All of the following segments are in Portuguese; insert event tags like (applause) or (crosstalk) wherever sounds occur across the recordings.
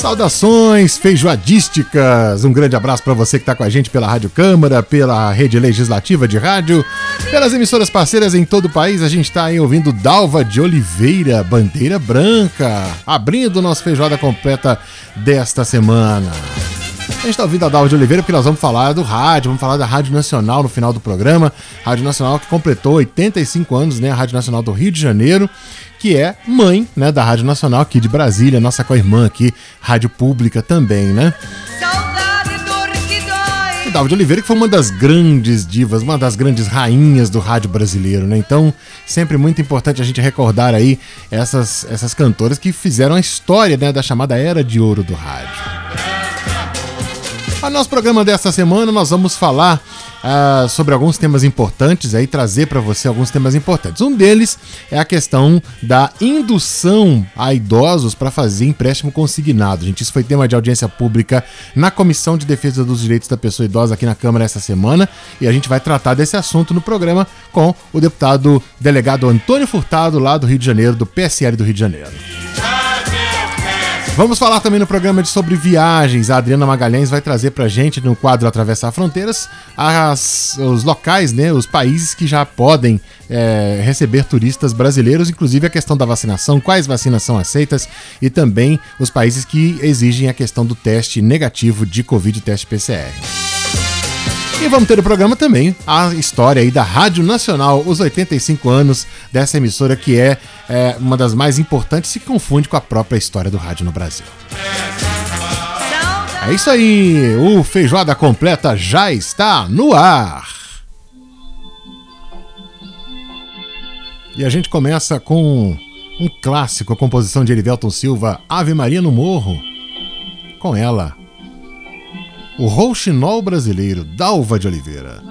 Saudações feijoadísticas! Um grande abraço para você que está com a gente pela Rádio Câmara, pela rede legislativa de rádio, pelas emissoras parceiras em todo o país. A gente está aí ouvindo Dalva de Oliveira, Bandeira Branca, abrindo o nosso feijoada completa desta semana. A gente está ouvindo a Dalva de Oliveira porque nós vamos falar do rádio, vamos falar da Rádio Nacional no final do programa. Rádio Nacional que completou 85 anos, né? A Rádio Nacional do Rio de Janeiro que é mãe né, da Rádio Nacional aqui de Brasília, nossa co-irmã aqui, Rádio Pública também, né? E David Oliveira, que foi uma das grandes divas, uma das grandes rainhas do rádio brasileiro, né? Então, sempre muito importante a gente recordar aí essas, essas cantoras que fizeram a história né, da chamada Era de Ouro do Rádio. No nosso programa desta semana, nós vamos falar uh, sobre alguns temas importantes, aí trazer para você alguns temas importantes. Um deles é a questão da indução a idosos para fazer empréstimo consignado. Gente, isso foi tema de audiência pública na Comissão de Defesa dos Direitos da Pessoa Idosa aqui na Câmara essa semana e a gente vai tratar desse assunto no programa com o deputado delegado Antônio Furtado, lá do Rio de Janeiro, do PSL do Rio de Janeiro. Vamos falar também no programa de sobre viagens. A Adriana Magalhães vai trazer pra gente no quadro Atravessar Fronteiras as, os locais, né, os países que já podem é, receber turistas brasileiros, inclusive a questão da vacinação, quais vacinas são aceitas e também os países que exigem a questão do teste negativo de Covid, teste PCR. E vamos ter no programa também a história aí da Rádio Nacional, os 85 anos dessa emissora que é, é uma das mais importantes e confunde com a própria história do rádio no Brasil. É isso aí, o Feijoada Completa já está no ar. E a gente começa com um clássico, a composição de Erivelton Silva, Ave Maria no Morro. Com ela, o rouxinol brasileiro, Dalva de Oliveira.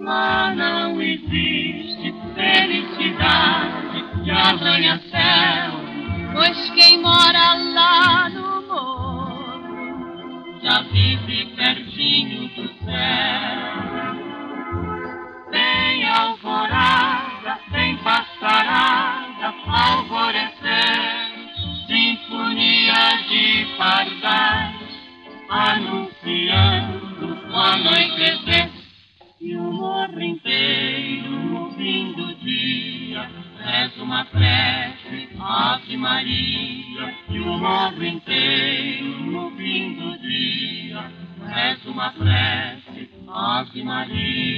lá não existe felicidade que arranha-céu, morro inteiro, no fim do dia, reza uma prece, Ave Maria. E o morro inteiro, no fim do dia, reza uma prece, Ave Maria.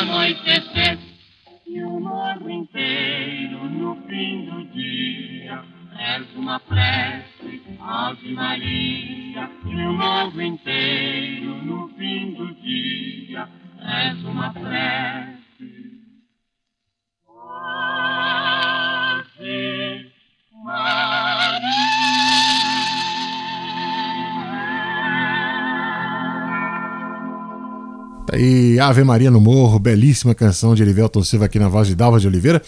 Anunciando o Ave Maria no Morro, belíssima canção de Elivelton Silva aqui na voz de Dalva de Oliveira.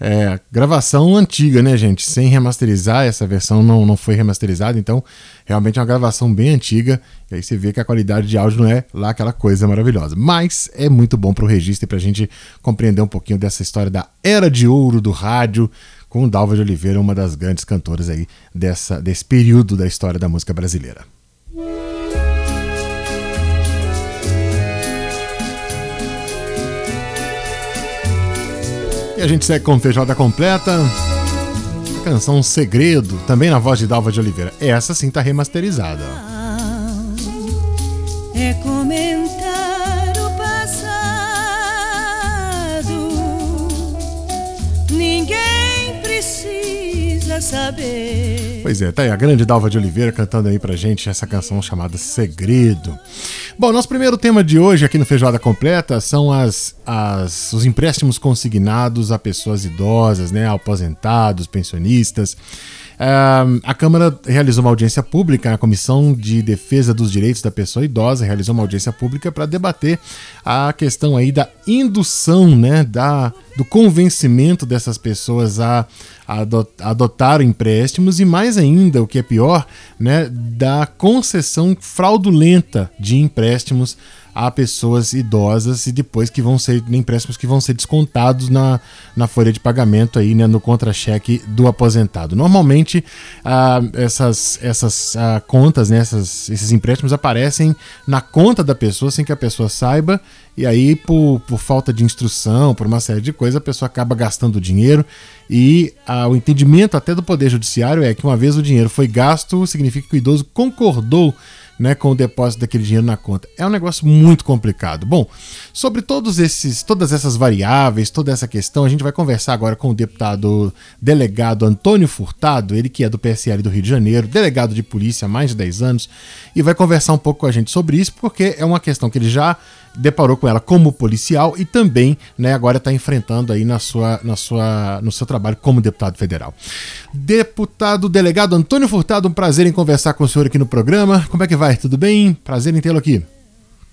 É, gravação antiga, né, gente? Sem remasterizar, essa versão não, não foi remasterizada, então realmente é uma gravação bem antiga. E aí você vê que a qualidade de áudio não é lá aquela coisa maravilhosa. Mas é muito bom para o registro e para a gente compreender um pouquinho dessa história da era de ouro do rádio, com Dalva de Oliveira, uma das grandes cantoras aí dessa, desse período da história da música brasileira. E a gente segue com feijoada completa. A canção Segredo, também na voz de Dalva de Oliveira. Essa sim tá remasterizada. É comentar o passado. Ninguém precisa saber. Pois é, tá aí a grande Dalva de Oliveira cantando aí pra gente essa canção chamada Segredo. Bom, nosso primeiro tema de hoje aqui no Feijoada Completa são as, as, os empréstimos consignados a pessoas idosas, né, aposentados, pensionistas. Uh, a Câmara realizou uma audiência pública, a Comissão de Defesa dos Direitos da Pessoa Idosa realizou uma audiência pública para debater a questão aí da indução, né, da, do convencimento dessas pessoas a, a adotar empréstimos e mais ainda, o que é pior, né, da concessão fraudulenta de empréstimos a pessoas idosas e depois que vão ser empréstimos que vão ser descontados na, na folha de pagamento aí, né, no contra-cheque do aposentado. Normalmente ah, essas, essas ah, contas, né, essas, esses empréstimos aparecem na conta da pessoa sem que a pessoa saiba e aí por, por falta de instrução, por uma série de coisas, a pessoa acaba gastando dinheiro e ah, o entendimento até do Poder Judiciário é que uma vez o dinheiro foi gasto, significa que o idoso concordou né, com o depósito daquele dinheiro na conta. É um negócio muito complicado. Bom, sobre todos esses, todas essas variáveis, toda essa questão, a gente vai conversar agora com o deputado delegado Antônio Furtado, ele que é do PSL do Rio de Janeiro, delegado de polícia há mais de 10 anos, e vai conversar um pouco com a gente sobre isso, porque é uma questão que ele já deparou com ela como policial e também, né, agora está enfrentando aí na sua, na sua, no seu trabalho como deputado federal. Deputado delegado Antônio Furtado, um prazer em conversar com o senhor aqui no programa. Como é que vai? Tudo bem? Prazer em tê-lo aqui.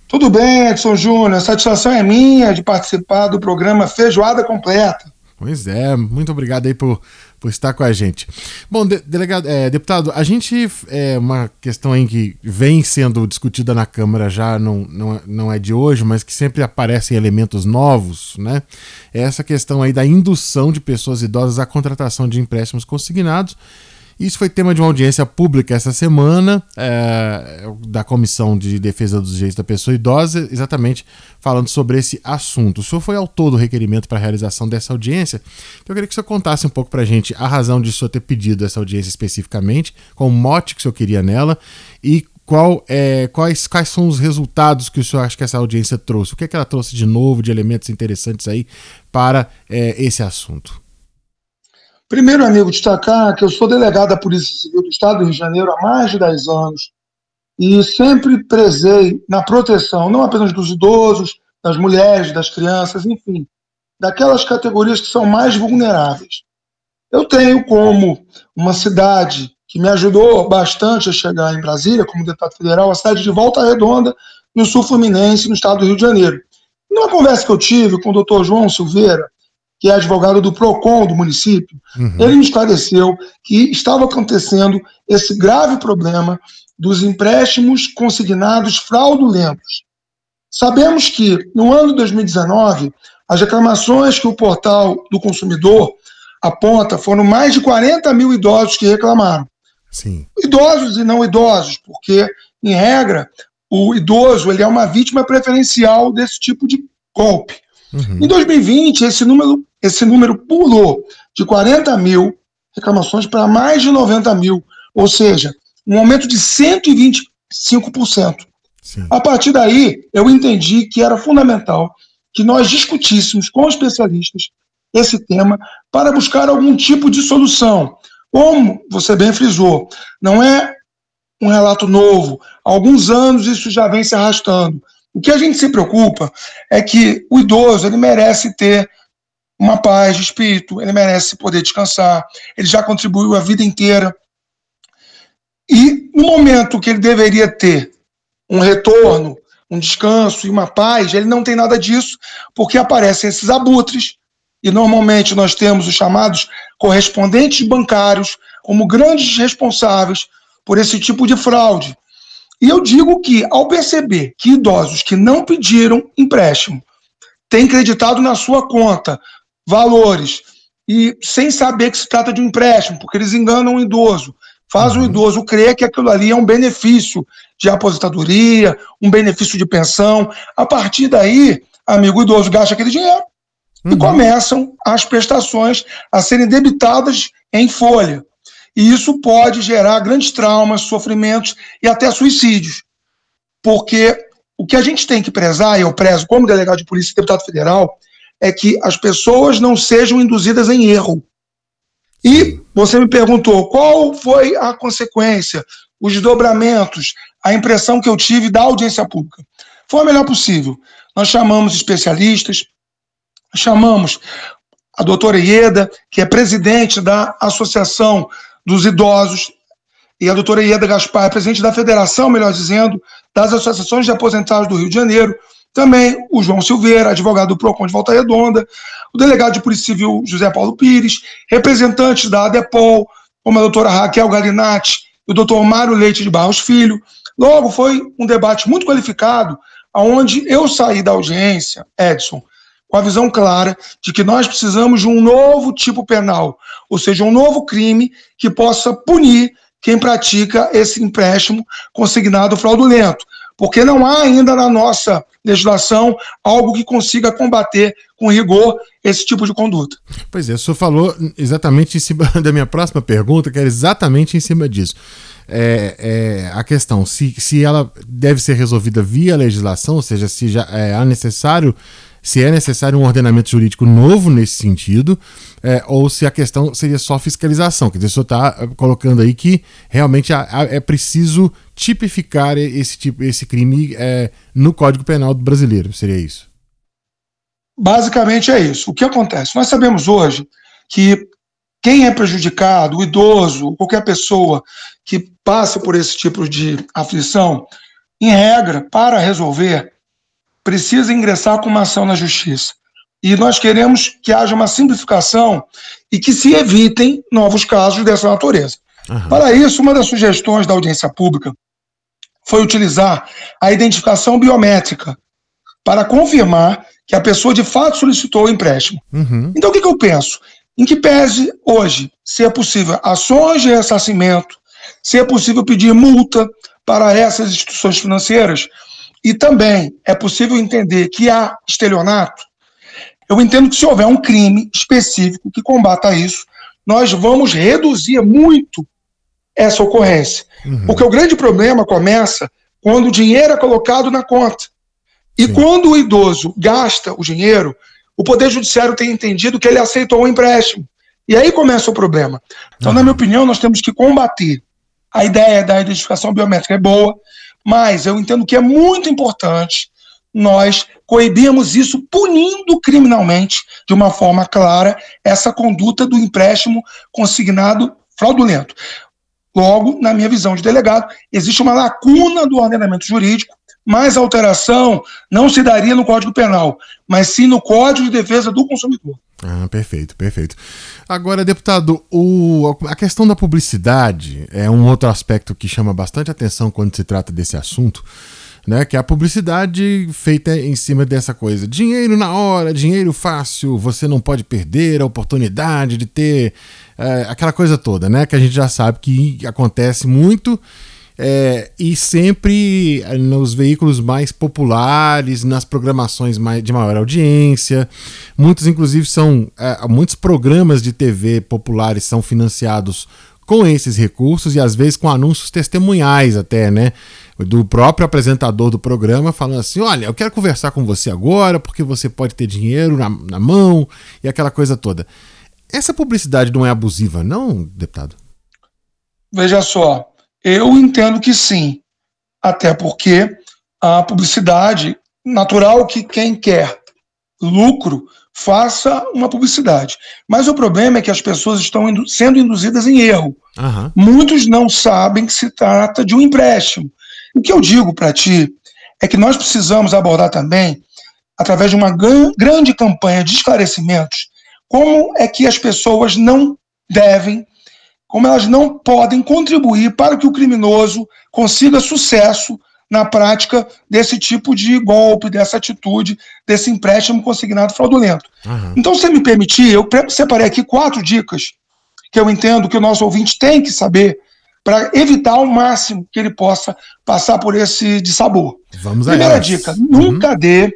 Tudo bem, Edson Júnior. A satisfação é minha de participar do programa Feijoada Completa. Pois é, muito obrigado aí por, por estar com a gente. Bom, de, delegado, é, deputado, a gente é uma questão aí que vem sendo discutida na Câmara já não, não, não é de hoje, mas que sempre aparecem elementos novos, né? É essa questão aí da indução de pessoas idosas à contratação de empréstimos consignados isso foi tema de uma audiência pública essa semana é, da Comissão de Defesa dos Direitos da Pessoa Idosa, exatamente falando sobre esse assunto. O senhor foi autor do requerimento para a realização dessa audiência. Então eu queria que o senhor contasse um pouco para a gente a razão de o senhor ter pedido essa audiência especificamente, qual o mote que o senhor queria nela e qual, é, quais, quais são os resultados que o senhor acha que essa audiência trouxe? O que, é que ela trouxe de novo, de elementos interessantes aí para é, esse assunto? Primeiro, amigo, destacar que eu sou delegado da Polícia Civil do Estado do Rio de Janeiro há mais de 10 anos e sempre prezei na proteção, não apenas dos idosos, das mulheres, das crianças, enfim, daquelas categorias que são mais vulneráveis. Eu tenho como uma cidade que me ajudou bastante a chegar em Brasília, como deputado federal, a cidade de Volta Redonda, no sul fluminense, no estado do Rio de Janeiro. Numa conversa que eu tive com o doutor João Silveira, que é advogado do PROCON do município, uhum. ele me esclareceu que estava acontecendo esse grave problema dos empréstimos consignados fraudulentos. Sabemos que, no ano de 2019, as reclamações que o portal do consumidor aponta foram mais de 40 mil idosos que reclamaram. Sim. Idosos e não idosos, porque, em regra, o idoso ele é uma vítima preferencial desse tipo de golpe. Uhum. Em 2020, esse número, esse número pulou de 40 mil reclamações para mais de 90 mil, ou seja, um aumento de 125%. Sim. A partir daí, eu entendi que era fundamental que nós discutíssemos com especialistas esse tema para buscar algum tipo de solução. Como você bem frisou, não é um relato novo. Há alguns anos isso já vem se arrastando. O que a gente se preocupa é que o idoso ele merece ter uma paz de espírito, ele merece poder descansar, ele já contribuiu a vida inteira. E no momento que ele deveria ter um retorno, um descanso e uma paz, ele não tem nada disso, porque aparecem esses abutres, e normalmente nós temos os chamados correspondentes bancários como grandes responsáveis por esse tipo de fraude. E eu digo que, ao perceber que idosos que não pediram empréstimo têm creditado na sua conta valores e sem saber que se trata de um empréstimo, porque eles enganam o idoso, faz o uhum. idoso crer que aquilo ali é um benefício de aposentadoria, um benefício de pensão. A partir daí, amigo o idoso gasta aquele dinheiro uhum. e começam as prestações a serem debitadas em folha. E isso pode gerar grandes traumas, sofrimentos e até suicídios. Porque o que a gente tem que prezar, e eu prezo como delegado de polícia e deputado federal, é que as pessoas não sejam induzidas em erro. E você me perguntou qual foi a consequência, os desdobramentos, a impressão que eu tive da audiência pública. Foi a melhor possível. Nós chamamos especialistas, chamamos a doutora Ieda, que é presidente da Associação dos Idosos, e a doutora Ieda Gaspar, presidente da Federação, melhor dizendo, das Associações de Aposentados do Rio de Janeiro, também o João Silveira, advogado do PROCON de Volta Redonda, o delegado de Polícia Civil José Paulo Pires, representantes da ADEPOL, como a doutora Raquel Galinatti e o doutor Mário Leite de Barros Filho. Logo, foi um debate muito qualificado, onde eu saí da audiência, Edson, com a visão clara de que nós precisamos de um novo tipo penal, ou seja, um novo crime que possa punir quem pratica esse empréstimo consignado fraudulento, porque não há ainda na nossa legislação algo que consiga combater com rigor esse tipo de conduta. Pois é, o senhor falou exatamente em cima (laughs) da minha próxima pergunta, que era exatamente em cima disso. É, é, a questão se, se ela deve ser resolvida via legislação, ou seja, se já é, há necessário se é necessário um ordenamento jurídico novo nesse sentido, é, ou se a questão seria só fiscalização. Quer dizer, o senhor está é, colocando aí que realmente é preciso tipificar esse, tipo, esse crime é, no Código Penal brasileiro, seria isso? Basicamente é isso. O que acontece? Nós sabemos hoje que quem é prejudicado, o idoso, qualquer pessoa que passe por esse tipo de aflição, em regra, para resolver, precisa ingressar com uma ação na justiça. E nós queremos que haja uma simplificação e que se evitem novos casos dessa natureza. Uhum. Para isso, uma das sugestões da audiência pública foi utilizar a identificação biométrica para confirmar que a pessoa de fato solicitou o empréstimo. Uhum. Então, o que, que eu penso? Em que pese hoje se é possível ações de ressarcimento, se é possível pedir multa para essas instituições financeiras, e também é possível entender que há estelionato. Eu entendo que se houver um crime específico que combata isso, nós vamos reduzir muito essa ocorrência. Uhum. Porque o grande problema começa quando o dinheiro é colocado na conta. E Sim. quando o idoso gasta o dinheiro, o Poder Judiciário tem entendido que ele aceitou o um empréstimo. E aí começa o problema. Então, uhum. na minha opinião, nós temos que combater. A ideia da identificação biométrica é boa, mas eu entendo que é muito importante nós coibirmos isso punindo criminalmente, de uma forma clara, essa conduta do empréstimo consignado fraudulento. Logo, na minha visão de delegado, existe uma lacuna do ordenamento jurídico, mas a alteração não se daria no Código Penal, mas sim no Código de Defesa do Consumidor. Ah, perfeito, perfeito. Agora, deputado, o, a questão da publicidade é um outro aspecto que chama bastante atenção quando se trata desse assunto, né? Que é a publicidade feita em cima dessa coisa. Dinheiro na hora, dinheiro fácil, você não pode perder a oportunidade de ter é, aquela coisa toda, né? Que a gente já sabe que acontece muito é, e sempre nos veículos mais populares, nas programações mais, de maior audiência. Muitos, inclusive, são. É, muitos programas de TV populares são financiados com esses recursos e às vezes com anúncios testemunhais até, né? Do próprio apresentador do programa falando assim: olha, eu quero conversar com você agora porque você pode ter dinheiro na, na mão e aquela coisa toda. Essa publicidade não é abusiva, não, deputado? Veja só, Eu entendo que sim, até porque a publicidade, natural que quem quer lucro faça uma publicidade. Mas o problema é que as pessoas estão indu sendo induzidas em erro. Uhum. Muitos não sabem que se trata de um empréstimo. O que eu digo para ti é que nós precisamos abordar também, através de uma grande campanha de esclarecimentos, como é que as pessoas não devem, como elas não podem contribuir para que o criminoso consiga sucesso na prática desse tipo de golpe, dessa atitude, desse empréstimo consignado fraudulento. Uhum. Então, se me permitir, eu separei aqui quatro dicas que eu entendo que o nosso ouvinte tem que saber para evitar ao máximo que ele possa passar por esse dissabor. Vamos Primeira dica: uhum. nunca dê,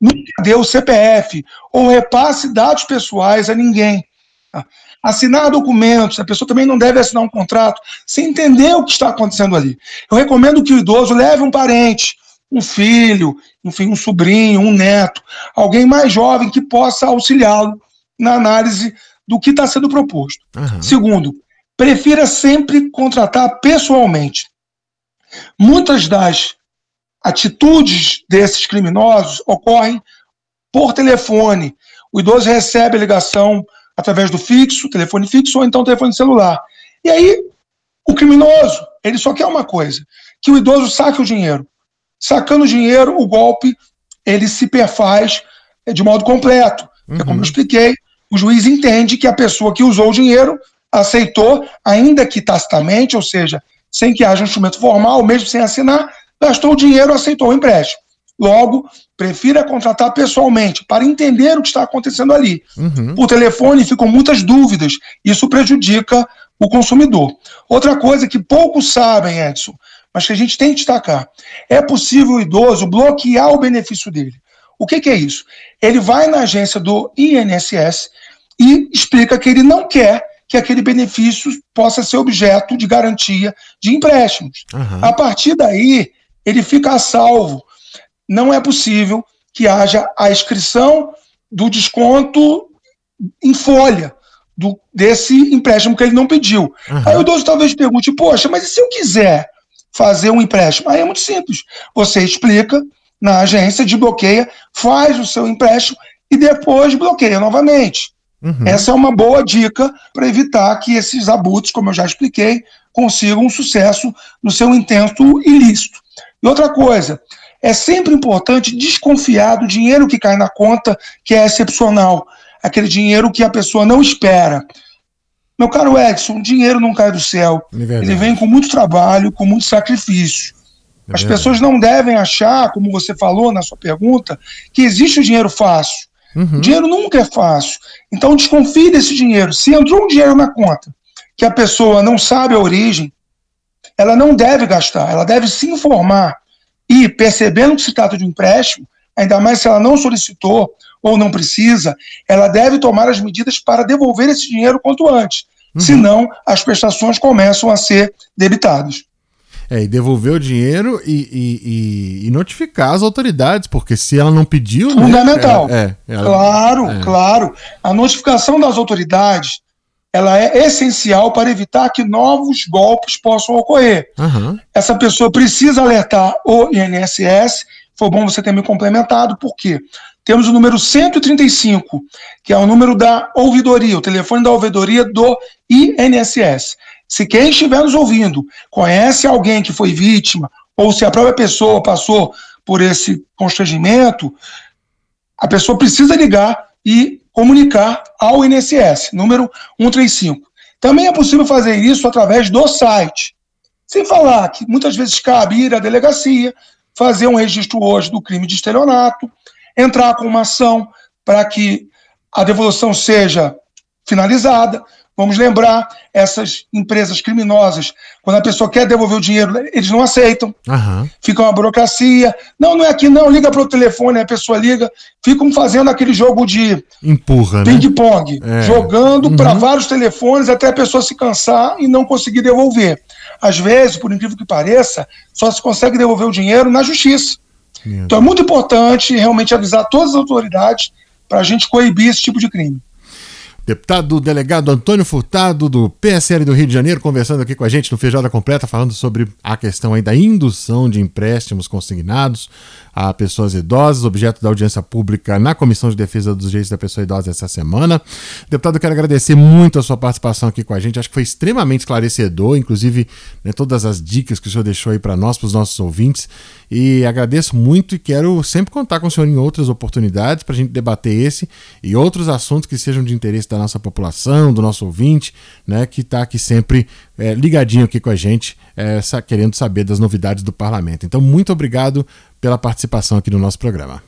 nunca dê o CPF ou repasse dados pessoais a ninguém. Assinar documentos, a pessoa também não deve assinar um contrato sem entender o que está acontecendo ali. Eu recomendo que o idoso leve um parente, um filho, enfim, um sobrinho, um neto, alguém mais jovem que possa auxiliá-lo na análise do que está sendo proposto. Uhum. Segundo, prefira sempre contratar pessoalmente. Muitas das atitudes desses criminosos ocorrem por telefone. O idoso recebe a ligação através do fixo, telefone fixo ou então telefone celular. E aí, o criminoso, ele só quer uma coisa, que o idoso saque o dinheiro. Sacando o dinheiro, o golpe, ele se perfaz eh, de modo completo. Uhum. É como eu uhum. expliquei, o juiz entende que a pessoa que usou o dinheiro aceitou, ainda que tacitamente, ou seja, sem que haja um instrumento formal, mesmo sem assinar, gastou o dinheiro, aceitou o empréstimo. Logo, prefira contratar pessoalmente para entender o que está acontecendo ali. Uhum. Por telefone ficam muitas dúvidas, isso prejudica o consumidor. Outra coisa que poucos sabem, Edson, mas que a gente tem que destacar: é possível o idoso bloquear o benefício dele. O que, que é isso? Ele vai na agência do INSS e explica que ele não quer que aquele benefício possa ser objeto de garantia de empréstimos. Uhum. A partir daí, ele fica a salvo não é possível que haja a inscrição do desconto em folha do, desse empréstimo que ele não pediu. Uhum. Aí o idoso talvez pergunte, poxa, mas e se eu quiser fazer um empréstimo? Aí é muito simples. Você explica na agência, desbloqueia, faz o seu empréstimo e depois bloqueia novamente. Uhum. Essa é uma boa dica para evitar que esses abutres, como eu já expliquei, consigam um sucesso no seu intento ilícito. E outra coisa, é sempre importante desconfiar do dinheiro que cai na conta, que é excepcional, aquele dinheiro que a pessoa não espera. Meu caro Edson, o dinheiro não cai do céu. É Ele vem com muito trabalho, com muito sacrifício. É As pessoas não devem achar, como você falou na sua pergunta, que existe o dinheiro fácil. Uhum. O dinheiro nunca é fácil. Então desconfie desse dinheiro. Se entrou um dinheiro na conta que a pessoa não sabe a origem, ela não deve gastar, ela deve se informar. E, percebendo que se trata de um empréstimo, ainda mais se ela não solicitou ou não precisa, ela deve tomar as medidas para devolver esse dinheiro quanto antes. Uhum. Senão, as prestações começam a ser debitadas. É, e devolver o dinheiro e, e, e, notificar as autoridades, porque se ela não pediu. Né, Fundamental. Né, é, ela, claro, é. claro. A notificação das autoridades ela é essencial para evitar que novos golpes possam ocorrer. Uhum. Essa pessoa precisa alertar o INSS. Foi bom você ter me complementado, porque temos o número 135, que é o número da ouvidoria, o telefone da ouvidoria do INSS. Se quem estiver nos ouvindo conhece alguém que foi vítima, ou se a própria pessoa passou por esse constrangimento, a pessoa precisa ligar e comunicar ao INSS, número 135. Também é possível fazer isso através do site. Sem falar que muitas vezes cabe ir à delegacia, fazer um registro hoje do crime de estelionato, entrar com uma ação para que a devolução seja finalizada, Vamos lembrar, essas empresas criminosas, quando a pessoa quer devolver o dinheiro, eles não aceitam. Uhum. Fica uma burocracia. Não, não é aqui, não. Liga para o telefone, a pessoa liga. Ficam fazendo aquele jogo de empurra, né? ping-pong, é. jogando uhum. para vários telefones até a pessoa se cansar e não conseguir devolver. Às vezes, por incrível que pareça, só se consegue devolver o dinheiro na justiça. Então é muito importante realmente avisar todas as autoridades para a gente coibir esse tipo de crime. Deputado delegado Antônio Furtado, do PSL do Rio de Janeiro, conversando aqui com a gente no Feijada Completa, falando sobre a questão aí da indução de empréstimos consignados a pessoas idosas, objeto da audiência pública na Comissão de Defesa dos Direitos da Pessoa Idosa essa semana. Deputado, quero agradecer muito a sua participação aqui com a gente, acho que foi extremamente esclarecedor, inclusive né, todas as dicas que o senhor deixou aí para nós, para os nossos ouvintes, e agradeço muito e quero sempre contar com o senhor em outras oportunidades para a gente debater esse e outros assuntos que sejam de interesse da nossa população, do nosso ouvinte, né, que está aqui sempre é, ligadinho aqui com a gente, é, querendo saber das novidades do parlamento. Então, muito obrigado pela participação aqui no nosso programa.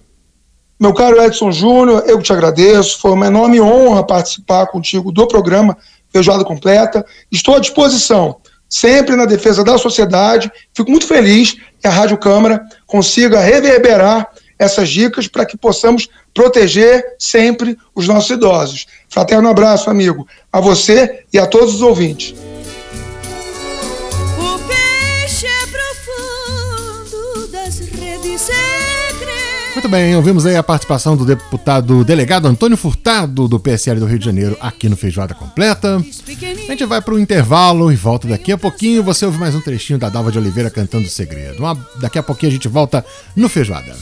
Meu caro Edson Júnior, eu te agradeço. Foi uma enorme honra participar contigo do programa Feijoada Completa. Estou à disposição, sempre na defesa da sociedade. Fico muito feliz que a Rádio Câmara consiga reverberar essas dicas para que possamos proteger sempre os nossos idosos. Fraterno abraço, amigo, a você e a todos os ouvintes. Muito bem, ouvimos aí a participação do deputado delegado Antônio Furtado, do PSL do Rio de Janeiro, aqui no Feijoada Completa. A gente vai para o intervalo e volta daqui a pouquinho. Você ouve mais um trechinho da Dalva de Oliveira cantando o segredo. Uma, daqui a pouquinho a gente volta no Feijoada.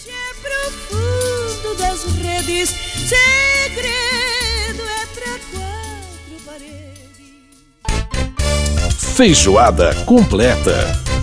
Feijoada completa.